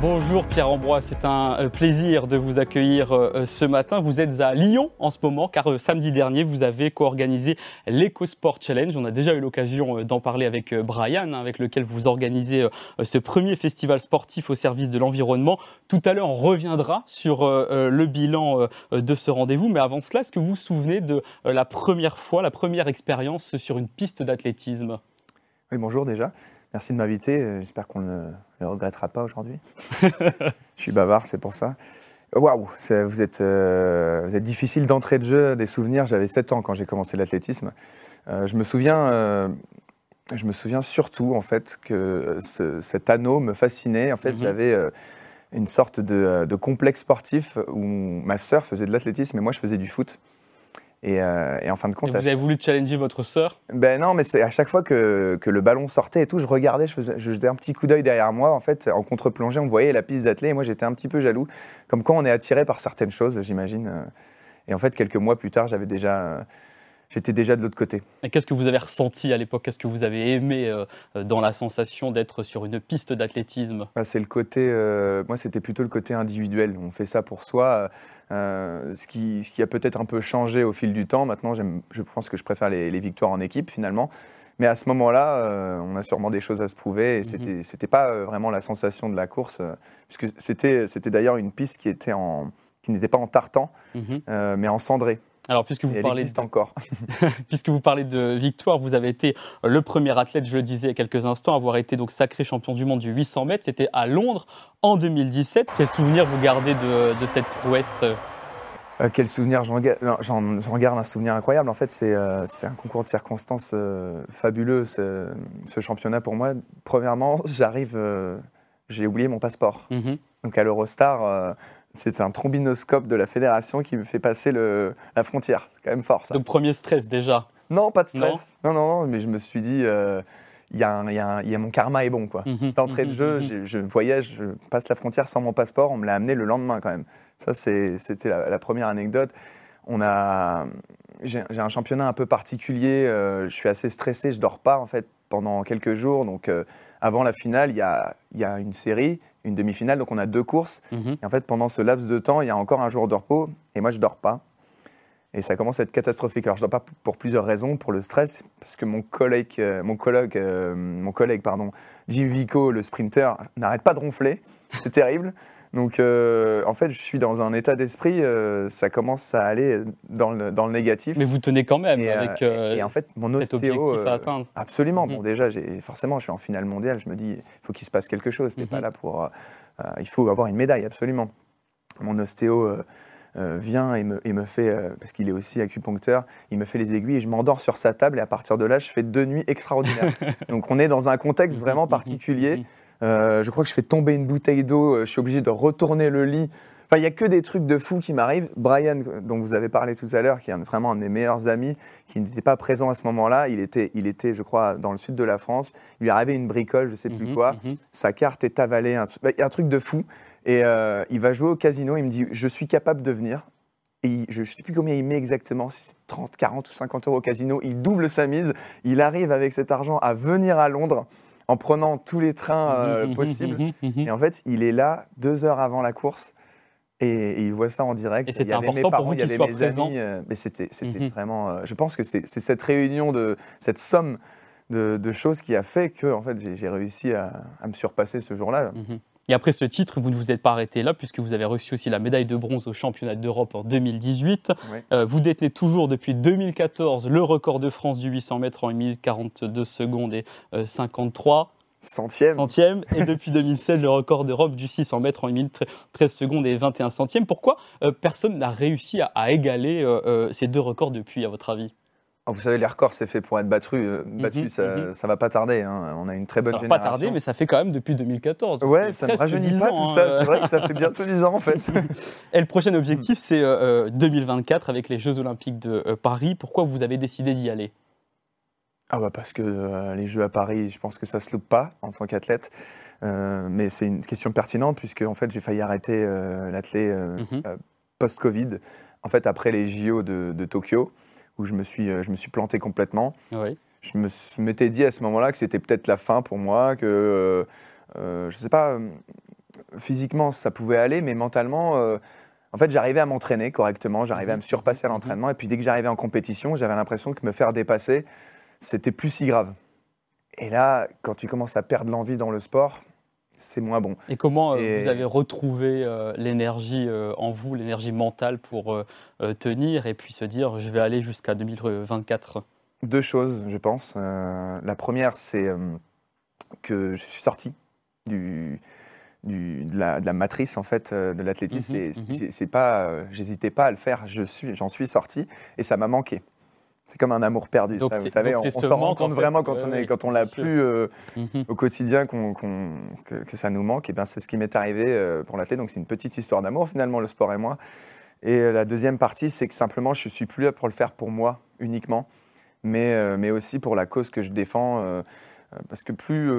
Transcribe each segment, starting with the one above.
Bonjour Pierre Ambroise, c'est un euh, plaisir de vous accueillir euh, ce matin. Vous êtes à Lyon en ce moment car euh, samedi dernier vous avez co-organisé l'EcoSport Challenge. On a déjà eu l'occasion d'en parler avec Brian, hein, avec lequel vous organisez ce premier festival sportif au service de l'environnement. Tout à l'heure on reviendra sur le bilan de ce rendez-vous, mais avant cela, est-ce que vous vous souvenez de la première fois, la première expérience sur une piste d'athlétisme? Oui, bonjour déjà. Merci de m'inviter. J'espère qu'on ne ne regrettera pas aujourd'hui. je suis bavard, c'est pour ça. Waouh, vous êtes, euh, vous êtes difficile d'entrée de jeu, des souvenirs. J'avais 7 ans quand j'ai commencé l'athlétisme. Euh, je me souviens, euh, je me souviens surtout en fait que cet anneau me fascinait. En fait, mhm. j'avais une sorte de, de, complexe sportif où ma sœur faisait de l'athlétisme et moi je faisais du foot. Euh, et, en fin de compte. vous avez voulu challenger votre sœur Ben non, mais c'est à chaque fois que, que, le ballon sortait et tout, je regardais, je, faisais, je jetais un petit coup d'œil derrière moi. En fait, en contre-plongée, on voyait la piste d'athlée et moi j'étais un petit peu jaloux. Comme quand on est attiré par certaines choses, j'imagine. Et en fait, quelques mois plus tard, j'avais déjà j'étais déjà de l'autre côté. Et qu'est-ce que vous avez ressenti à l'époque? Qu'est-ce que vous avez aimé euh, dans la sensation d'être sur une piste d'athlétisme? Bah, C'est le côté, euh, moi c'était plutôt le côté individuel. On fait ça pour soi. Euh, ce, qui, ce qui a peut-être un peu changé au fil du temps. Maintenant, je pense que je préfère les, victoires en équipe finalement. Mais à ce moment-là, on a sûrement des choses à se prouver. Et mm-hmm. c'était, pas vraiment la sensation de la course, puisque c'était, c'était d'ailleurs une piste qui était en, qui n'était pas en tartan, mm-hmm. mais en cendré. Alors, puisque vous, parlez de... encore. puisque vous parlez de victoire, vous avez été le premier athlète, je le disais il y a quelques instants, à avoir été donc sacré champion du monde du 800 mètres. C'était à Londres en 2017. Quel souvenir vous gardez de, cette prouesse? Euh, quel souvenir J'en garde un souvenir incroyable. En fait, c'est euh, un concours de circonstances euh, fabuleux, ce, championnat pour moi. Premièrement, j'arrive, j'ai oublié mon passeport. Mhm. Donc à l'Eurostar, c'est un trombinoscope de la fédération qui me fait passer le, la frontière. C'est quand même fort ça. Donc premier stress déjà Non, pas de stress. Non, non, non, mais je me suis dit, euh, il y, a mon karma est bon quoi. Mhm. D'entrée de mhm, jeu, mhm, je voyage, je passe la frontière sans mon passeport, on me l'a amené le lendemain quand même. Ça, c'était la, première anecdote. On a, j'ai un championnat un peu particulier. Euh, je suis assez stressé, je dors pas en fait pendant quelques jours. Donc euh, avant la finale, il y a, y a, une série une demi-finale, donc on a deux courses. Mhm. Et en fait, pendant ce laps de temps, il y a encore un jour de repos, et moi, je dors pas. Et ça commence à être catastrophique. Alors, je dors pas pour plusieurs raisons. Pour le stress, parce que mon collègue, euh, mon collègue, euh, mon collègue pardon, Jim Vico, le sprinter, n'arrête pas de ronfler. C'est terrible. Donc, euh, en fait, je suis dans un état d'esprit, euh, ça commence à aller dans le, dans le, négatif. Mais vous tenez quand même et, avec euh, et, en fait, mon ostéo, à atteindre. Absolument. Bon, mhm. déjà, forcément, je suis en finale mondiale. Je me dis, il faut qu'il se passe quelque chose. n'est pas mhm. là pour. il faut avoir une médaille, absolument. Mon ostéo. vient et me, et me fait, parce qu'il est aussi acupuncteur, il me fait les aiguilles et je m'endors sur sa table et à partir de là, je fais deux nuits extraordinaires. Donc on est dans un contexte vraiment mhm. particulier. Euh, je crois que je fais tomber une bouteille d'eau, euh, je suis obligé de retourner le lit. Enfin, il n'y a que des trucs de fou qui m'arrivent. Brian, dont vous avez parlé tout à l'heure, qui est vraiment un de mes meilleurs amis, qui n'était pas présent à ce moment-là, il était, il était, je crois, dans le sud de la France. Il lui arrivé une bricole, je ne sais plus mhm, quoi. Mhm. Sa carte est avalée, un, un truc de fou. Et euh, il va jouer au casino. Il me dit Je suis capable de venir. Et je ne sais plus combien il met exactement, si c'est 30, 40 ou 50 euros au casino. Il double sa mise. Il arrive avec cet argent à venir à Londres en prenant tous les trains euh, mhm, mhm, possibles. Mhm, et en fait, il est là deux heures avant la course. Et, il voit ça en direct. Et c'était important pour vous qu'il soit présent. Euh, mais c'était, c'était vraiment. Euh, je pense que c'est, cette réunion de cette somme de, choses qui a fait que en fait j'ai, réussi à, me surpasser ce jour-là. Et après ce titre, vous ne vous êtes pas arrêté là, puisque vous avez reçu aussi la médaille de bronze au championnat d'Europe en 2018. vous détenez toujours depuis 2014 le record de France du 800 mètres en 1 minute 42 secondes et 53. Centième. Centième. Et depuis 2016, le record d'Europe du 600 mètres en 1 minute 13 secondes et 21 centièmes. Pourquoi euh, personne n'a réussi à, égaler euh, euh, ces deux records depuis, à votre avis? Oh, vous savez, les records, c'est fait pour être battu. battu mhm, ça, ne mhm. va pas tarder. Hein. On a une très bonne ça génération. va pas tarder, mais ça fait quand même depuis 2014. Ouais, ça ne rajeunit pas tout ça. C'est vrai que ça fait bientôt 10 ans, en fait. et le prochain objectif, c'est 2024 avec les Jeux Olympiques de Paris. Pourquoi vous avez décidé d'y aller? Ah bah parce que euh, les Jeux à Paris, je pense que ça se loupe pas en tant qu'athlète. Euh, mais c'est une question pertinente puisque en fait j'ai failli arrêter euh, l'athlète mhm. post-Covid. En fait après les JO de, Tokyo où je me suis je me suis planté complètement. Je me m'étais dit à ce moment-là que c'était peut-être la fin pour moi, que je sais pas physiquement ça pouvait aller, mais mentalement en fait, j'arrivais à m'entraîner correctement, j'arrivais à me surpasser à mhm. l'entraînement, et puis dès que j'arrivais en compétition, j'avais l'impression que me faire dépasser, c'était plus si grave. Et là, quand tu commences à perdre l'envie dans le sport, c'est moins bon. Et comment euh, vous avez retrouvé euh, l'énergie euh, en vous, l'énergie mentale pour tenir et puis se dire je vais aller jusqu'à 2024 Deux choses, je pense. la première, c'est que je suis sorti du, de, la, matrice en fait de l'athlétisme. Mhm. c'est pas, j'hésitais pas à le faire. Je suis, j'en suis sorti et ça m'a manqué. C'est comme un amour perdu. vous savez, on, s'en rend compte vraiment quand on est, quand on l'a plus euh, mhm. au quotidien que, ça nous manque. Et bien, c'est ce qui m'est arrivé euh, pour l'athlète. Donc, c'est une petite histoire d'amour finalement, le sport et moi. Et euh, la deuxième partie, c'est que simplement, je suis plus là pour le faire pour moi uniquement, mais, mais aussi pour la cause que je défends. parce que plus,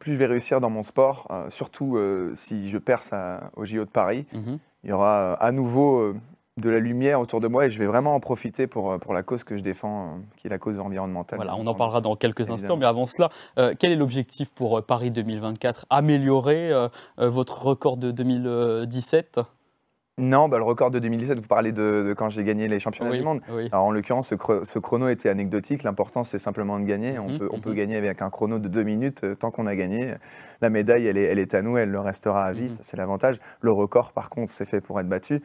plus je vais réussir dans mon sport, surtout si je perce au JO de Paris, mhm. il y aura à nouveau de la lumière autour de moi et je vais vraiment en profiter pour, euh, pour la cause que je défends, euh, qui est la cause environnementale. Voilà, on en parlera dans quelques instants, mais avant cela, euh, quel est l'objectif pour Paris 2024 Améliorer votre record de 2017 non, bah, le record de 2017, vous parlez de, quand j'ai gagné les championnats du monde. Alors, en l'occurrence, ce, chrono était anecdotique. L'important, c'est simplement de gagner. On, mhm, peut, on peut mhm. gagner avec un chrono de deux minutes tant qu'on a gagné. La médaille, elle est, elle est à nous, elle le restera à vie. Mhm. C'est l'avantage. Le record, par contre, c'est fait pour être battu.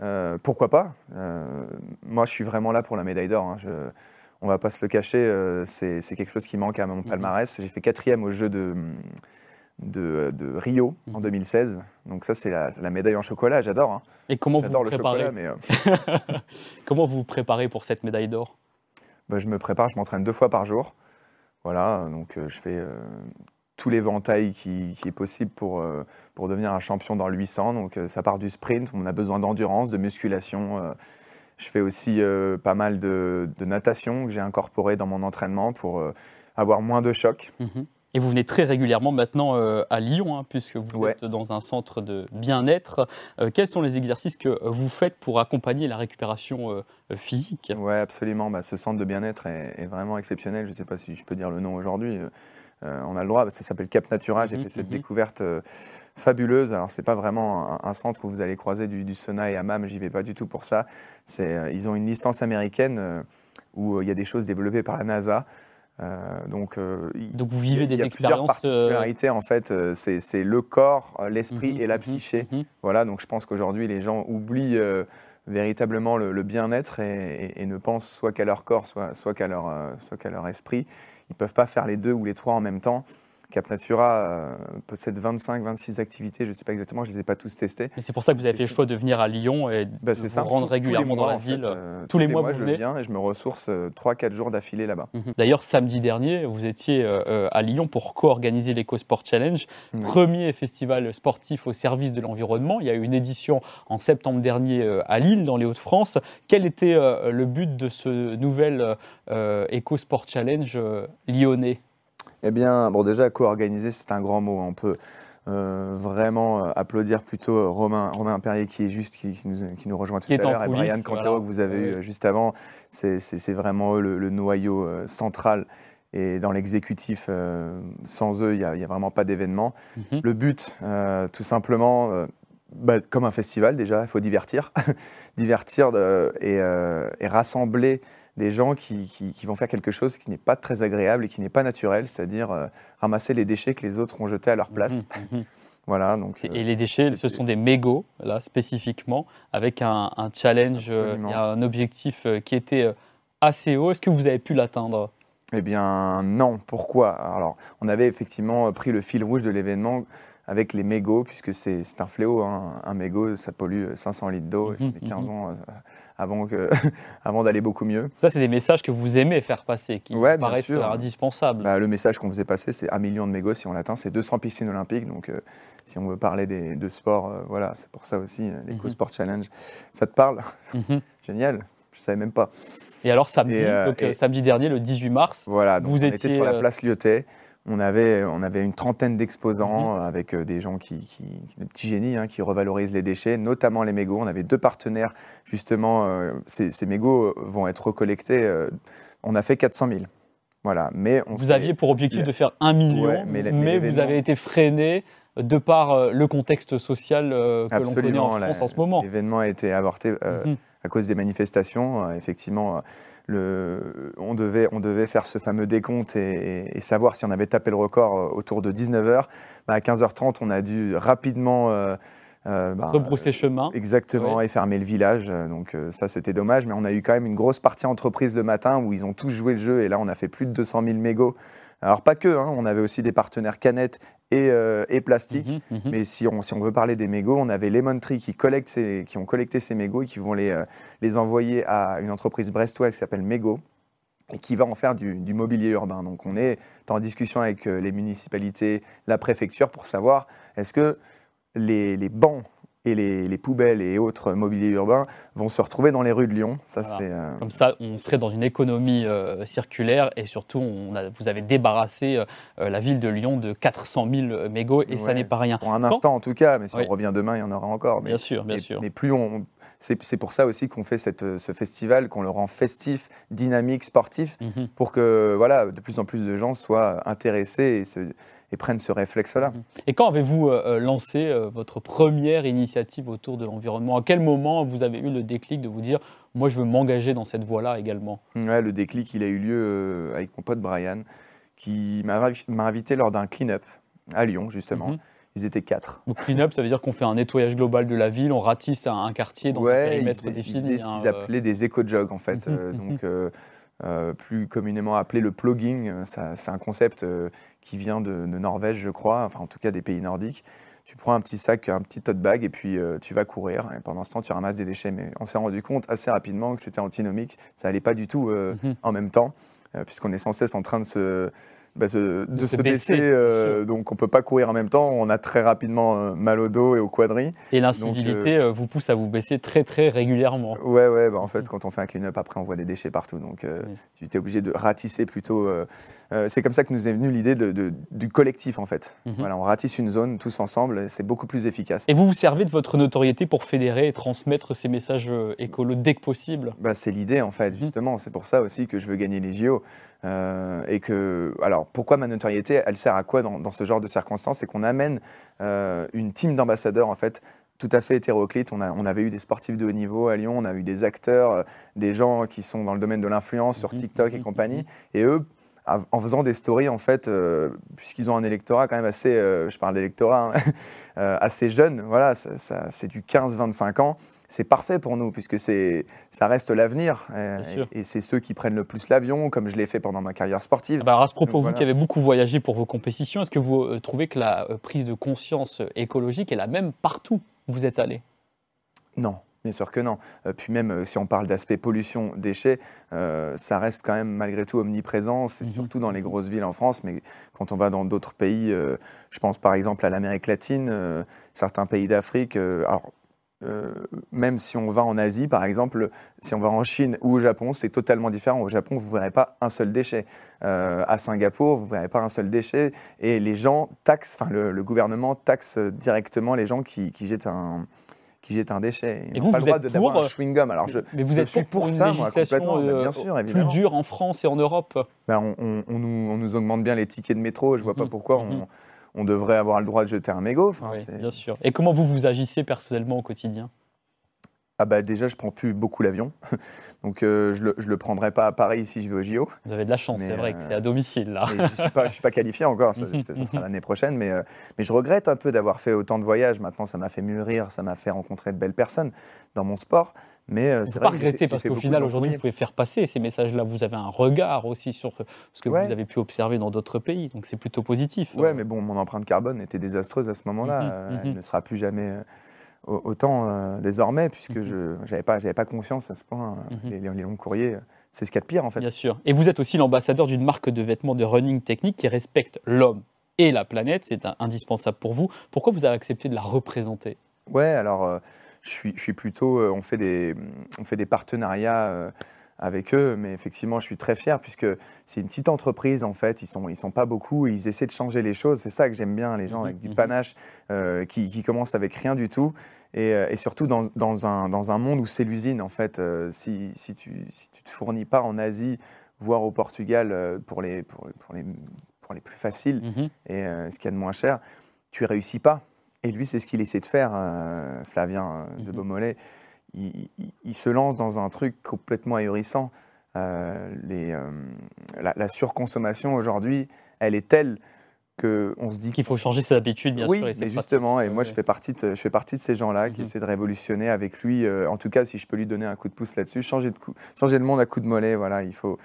Euh, pourquoi pas? Euh, Moi, je suis vraiment là pour la médaille d'or. Hein. on va pas se le cacher, euh, c'est quelque chose qui manque à mon palmarès. J'ai fait quatrième au jeu de de, Rio en 2016. Mhm. Donc ça, c'est la, médaille en chocolat, j'adore. Hein. Et comment vous vous préparez euh, Comment vous vous préparez pour cette médaille d'or? Bah, Je me prépare, je m'entraîne deux fois par jour. Voilà, donc euh, je fais euh, tous les ventailles qui, qui est possible pour, pour devenir un champion dans le 800. Donc ça part du sprint, on a besoin d'endurance, de musculation. je fais aussi pas mal de, natation que j'ai incorporé dans mon entraînement pour avoir moins de chocs. Mhm. Et vous venez très régulièrement maintenant euh, à Lyon, hein, puisque vous êtes dans un centre de bien-être. Euh, quels sont les exercices que vous faites pour accompagner la récupération euh, physique? Oui, absolument. Bah, ce centre de bien-être est, vraiment exceptionnel. Je ne sais pas si je peux dire le nom aujourd'hui. on a le droit, ça s'appelle Cap Natura. J'ai mhm, fait cette mhm. découverte fabuleuse. Alors, ce n'est pas vraiment un, centre où vous allez croiser du, du sauna et hammam. J'y vais pas du tout pour ça. ils ont une licence américaine où il y a des choses développées par la NASA. Euh, donc, euh, donc vous vivez des expériences. Il y a plusieurs particularités en fait. Euh, c'est le corps, l'esprit mhm, et la mhm, psyché. Mhm. Voilà. Donc je pense qu'aujourd'hui les gens oublient véritablement le, bien-être et, et, ne pensent soit qu'à leur corps, soit, soit qu'à leur, soit qu'à leur esprit. Ils peuvent pas faire les deux ou les trois en même temps. Cap Natura euh, possède 25-26 activités, je ne sais pas exactement, je ne les ai pas tous testées. Mais c'est pour ça que vous avez fait le choix de venir à Lyon et bah, de vous rendre régulièrement dans la ville. Euh, tous, les, mois, vous je viens et je me ressource 3-4 euh, jours d'affilée là-bas. Mhm. D'ailleurs, samedi dernier, vous étiez à Lyon pour co-organiser l'EcoSport Challenge, premier festival sportif au service de l'environnement. Il y a eu une édition en septembre dernier à Lille, dans les Hauts-de-France. Quel était le but de ce nouvel EcoSport Challenge lyonnais? Eh bien, bon, déjà, co-organiser, c'est un grand mot. On peut euh, vraiment euh, applaudir plutôt euh, Romain, Romain Perrier qui est juste, qui, nous, qui nous, rejoint tout à l'heure, et Brian Cantero que vous avez eu juste avant. C'est vraiment eux le, noyau central. Et dans l'exécutif, sans eux, il n'y a, vraiment pas d'événement. Mhm. Le but, tout simplement, bah, comme un festival déjà, il faut divertir. divertir et, et, rassembler des gens qui, vont faire quelque chose qui n'est pas très agréable et qui n'est pas naturel, c'est-à-dire euh, ramasser les déchets que les autres ont jetés à leur place. Mmh, mmh, mmh. voilà, donc, et les déchets, ce sont des mégots, là, spécifiquement, avec un, challenge, euh, un objectif euh, qui était assez haut. Est-ce que vous avez pu l'atteindre? Eh bien, non. Pourquoi? Alors, on avait effectivement pris le fil rouge de l'événement avec les mégots, puisque c'est un fléau. Hein. Un mégot, ça pollue 500 litres d'eau, et ça fait 15 ans avant, avant d'aller beaucoup mieux. Ça, c'est des messages que vous aimez faire passer, qui paraissent indispensables. Bah, le message qu'on faisait passer, c'est un million de mégots si on l'atteint, c'est 200 piscines olympiques. Donc, euh, si on veut parler de sport, euh, voilà, c'est pour ça aussi, euh, l'EcoSport mhm. Sport Challenge. Ça te parle? Mhm. Génial. je savais même pas. Et alors samedi, donc, samedi dernier, le 18 mars, voilà, donc vous on étiez était sur la place Lyotet. On avait, on avait une trentaine d'exposants mhm. avec des gens qui, qui, des petits génies, hein, qui revalorisent les déchets, notamment les mégots. On avait deux partenaires, justement, ces, ces, mégots vont être recollectés. on a fait 400 000. Voilà, mais vous aviez pour objectif de faire un million, mais, vous avez été freiné de par euh, le contexte social euh, que l'on connaît en France en ce moment. L'événement a été avorté euh, mhm. À cause des manifestations. effectivement, le, on, devait, on devait faire ce fameux décompte et, savoir si on avait tapé le record autour de 19h. Bah, à 15h30, on a dû rapidement euh, bah, Rebrousser chemin. Exactement, et fermer le village. Donc euh, ça, c'était dommage. Mais on a eu quand même une grosse partie entreprise le matin où ils ont tous joué le jeu. Et là, on a fait plus de 200 000 mégots. Alors pas que, hein, on avait aussi des partenaires canettes et, euh, et plastique. Mhm, mhm. Mais si on, si on veut parler des mégots, on avait Lemon Tree qui, collecte ces, qui ont collecté ces mégots et qui vont les, les envoyer à une entreprise brestoise qui s'appelle Mégo et qui va en faire du, du, mobilier urbain. Donc on est en discussion avec les municipalités, la préfecture pour savoir est-ce que les, bancs et les, poubelles et autres mobiliers urbains vont se retrouver dans les rues de Lyon. Ça, euh, Comme ça, on serait dans une économie euh, circulaire et surtout, on vous avez débarrassé euh, la ville de Lyon de 400 000 mégots et ça n'est pas rien. Pour un instant en tout cas, mais si on revient demain, il y en aura encore. bien sûr, bien sûr. Mais plus on, c'est pour ça aussi qu'on fait cette, ce festival, qu'on le rend festif, dynamique, sportif, mhm. pour que voilà, de plus en plus de gens soient intéressés et se, et prennent ce réflexe-là. Mhm. Et quand avez-vous euh, euh, lancé euh, votre première initiative autour de l'environnement? À quel moment vous avez eu le déclic de vous dire moi je veux m'engager dans cette voie-là également? Ouais, Le déclic, il a eu lieu avec mon pote Brian, qui m'a invité lors d'un clean-up à Lyon, justement. Mhm. Ils étaient quatre. Donc clean-up, ça veut dire qu'on fait un nettoyage global de la ville, on ratisse un, quartier dans un périmètre défini. Ils ce qu'ils appelaient des éco-jogs, en fait. Mhm. donc euh, plus communément appelé le plugging. Euh, c'est un concept euh, qui vient de, Norvège, je crois, enfin en tout cas des pays nordiques. Tu prends un petit sac, un petit tote bag et puis tu vas courir. Et pendant ce temps, tu ramasses des déchets. Mais on s'est rendu compte assez rapidement que c'était antinomique. Ça n'allait pas du tout mhm. en même temps, puisqu'on est sans cesse en train de se bah, de, se, baisser. Euh, donc on peut pas courir en même temps. On a très rapidement euh, mal au dos et au quadri. Et l'incivilité euh, vous pousse à vous baisser très très régulièrement. Ouais ouais. Bah, en fait, quand on fait un clean-up, après on voit des déchets partout. Donc tu es obligé de ratisser plutôt. c'est comme ça que nous est venue l'idée de, du collectif en fait. Mhm. Voilà, on ratisse une zone tous ensemble. C'est beaucoup plus efficace. Et vous vous servez de votre notoriété pour fédérer et transmettre ces messages écolos dès que possible. Bah, c'est l'idée en fait mhm. justement. C'est pour ça aussi que je veux gagner les JO et que alors pourquoi ma notoriété, elle sert à quoi dans, ce genre de circonstances? C'est qu'on amène euh, une team d'ambassadeurs, en fait, tout à fait hétéroclite. On, on, avait eu des sportifs de haut niveau à Lyon, on a eu des acteurs, euh, des gens qui sont dans le domaine de l'influence sur mhm. TikTok et mhm. compagnie. Et eux, en faisant des stories, en fait, euh, puisqu'ils ont un électorat quand même assez, je parle d'électorat, hein, assez jeune, voilà, c'est du 15-25 ans c'est parfait pour nous, puisque ça reste l'avenir. Euh, et, c'est ceux qui prennent le plus l'avion, comme je l'ai fait pendant ma carrière sportive. Ah bah, à ce propos, vous qui avez beaucoup voyagé pour vos compétitions, est-ce que vous euh, trouvez que la euh, prise de conscience écologique est la même partout où vous êtes allé? Non. Bien sûr que non. puis même si on parle d'aspect pollution, déchets, ça reste quand même malgré tout omniprésent. C'est mhm. surtout dans les grosses villes en France, mais quand on va dans d'autres pays, je pense par exemple à l'Amérique latine, certains pays d'Afrique. alors euh, même si on va en Asie, par exemple, si on va en Chine ou au Japon, c'est totalement différent. Au Japon, vous ne verrez pas un seul déchet. Euh, à Singapour, vous ne verrez pas un seul déchet. Et les gens taxent, enfin, le, gouvernement taxe directement les gens qui, jettent un qui jettent un déchet. Ils n'ont pas le droit d'avoir un chewing-gum. Alors je, mais vous êtes suis pour, ça, moi, complètement. Ben, bien sûr, évidemment. plus dure en France et en Europe. Ben, on, nous, on, nous, augmente bien les tickets de métro. Je ne vois pas mhm. pourquoi on mhm on devrait avoir le droit de jeter un mégot. oui, bien sûr. Et comment vous vous agissez personnellement au quotidien? Ah bah déjà, je prends plus beaucoup l'avion, donc euh, je, le, le prendrai pas à Paris si je vais au JO. Vous avez de la chance, c'est vrai que c'est à domicile là. je suis pas, suis pas qualifié encore, ça, sera l'année prochaine, mais, euh, mais je regrette un peu d'avoir fait autant de voyages. Maintenant, ça m'a fait mûrir, ça m'a fait rencontrer de belles personnes dans mon sport, mais euh, c'est vrai. Pas regretter parce qu'au final, aujourd'hui, vous pouvez faire passer ces messages-là. Vous avez un regard aussi sur ce que vous avez pu observer dans d'autres pays, donc c'est plutôt positif. Ouais, mais bon, mon empreinte carbone était désastreuse à ce moment-là. Mhm, Elle mhm. ne sera plus jamais autant euh, désormais, puisque mhm. je n'avais pas, pas confiance à ce point. Euh, mhm. les, longs courriers, c'est ce qu'il y a de pire en fait. Bien sûr. Et vous êtes aussi l'ambassadeur d'une marque de vêtements de running technique qui respecte l'homme et la planète. C'est indispensable pour vous. Pourquoi vous avez accepté de la représenter? Ouais, alors. Euh, je suis, je suis plutôt, on fait des, on fait des partenariats avec eux. Mais effectivement, je suis très fier puisque c'est une petite entreprise en fait. Ils sont, ils sont pas beaucoup. ils essaient de changer les choses. C'est ça que j'aime bien, les gens avec du mhm. panache euh, qui, qui, commencent avec rien du tout. Et, euh, et surtout dans, dans, un, dans, un, monde où c'est l'usine en fait. Euh, si, si, tu, si tu te fournis pas en Asie, voire au Portugal pour les, pour, pour les, pour les plus faciles mhm. et ce qu'il y a de moins cher, tu réussis pas. Et lui, c'est ce qu'il essaie de faire, Flavien de mhm. Beaumolet il, se lance dans un truc complètement ahurissant. Euh, les, euh, la, surconsommation aujourd'hui, elle est telle qu'on se dit qu'il faut changer ses habitudes, bien sûr. Oui, mais justement, et moi je fais partie de, je fais partie de ces gens-là qui mhm. essaient de révolutionner avec lui. Euh, en tout cas, si je peux lui donner un coup de pouce là-dessus, changer, de changer le monde à coup de mollet. Voilà, il faut,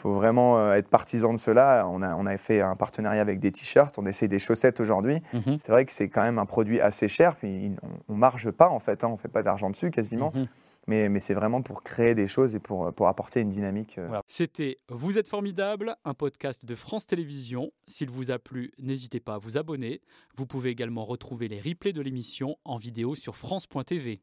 faut vraiment euh, être partisan de cela. On a, on a fait un partenariat avec des t-shirts, on essaie des chaussettes aujourd'hui. Mhm. C'est vrai que c'est quand même un produit assez cher, puis on ne marge pas en fait, hein, on ne fait pas d'argent dessus quasiment. Mhm. Mais, mais c'est vraiment pour créer des choses et pour, pour apporter une dynamique. Euh. C'était Vous êtes formidable, un podcast de France Télévisions. S'il vous a plu, n'hésitez pas à vous abonner. Vous pouvez également retrouver les replays de l'émission en vidéo sur France.tv.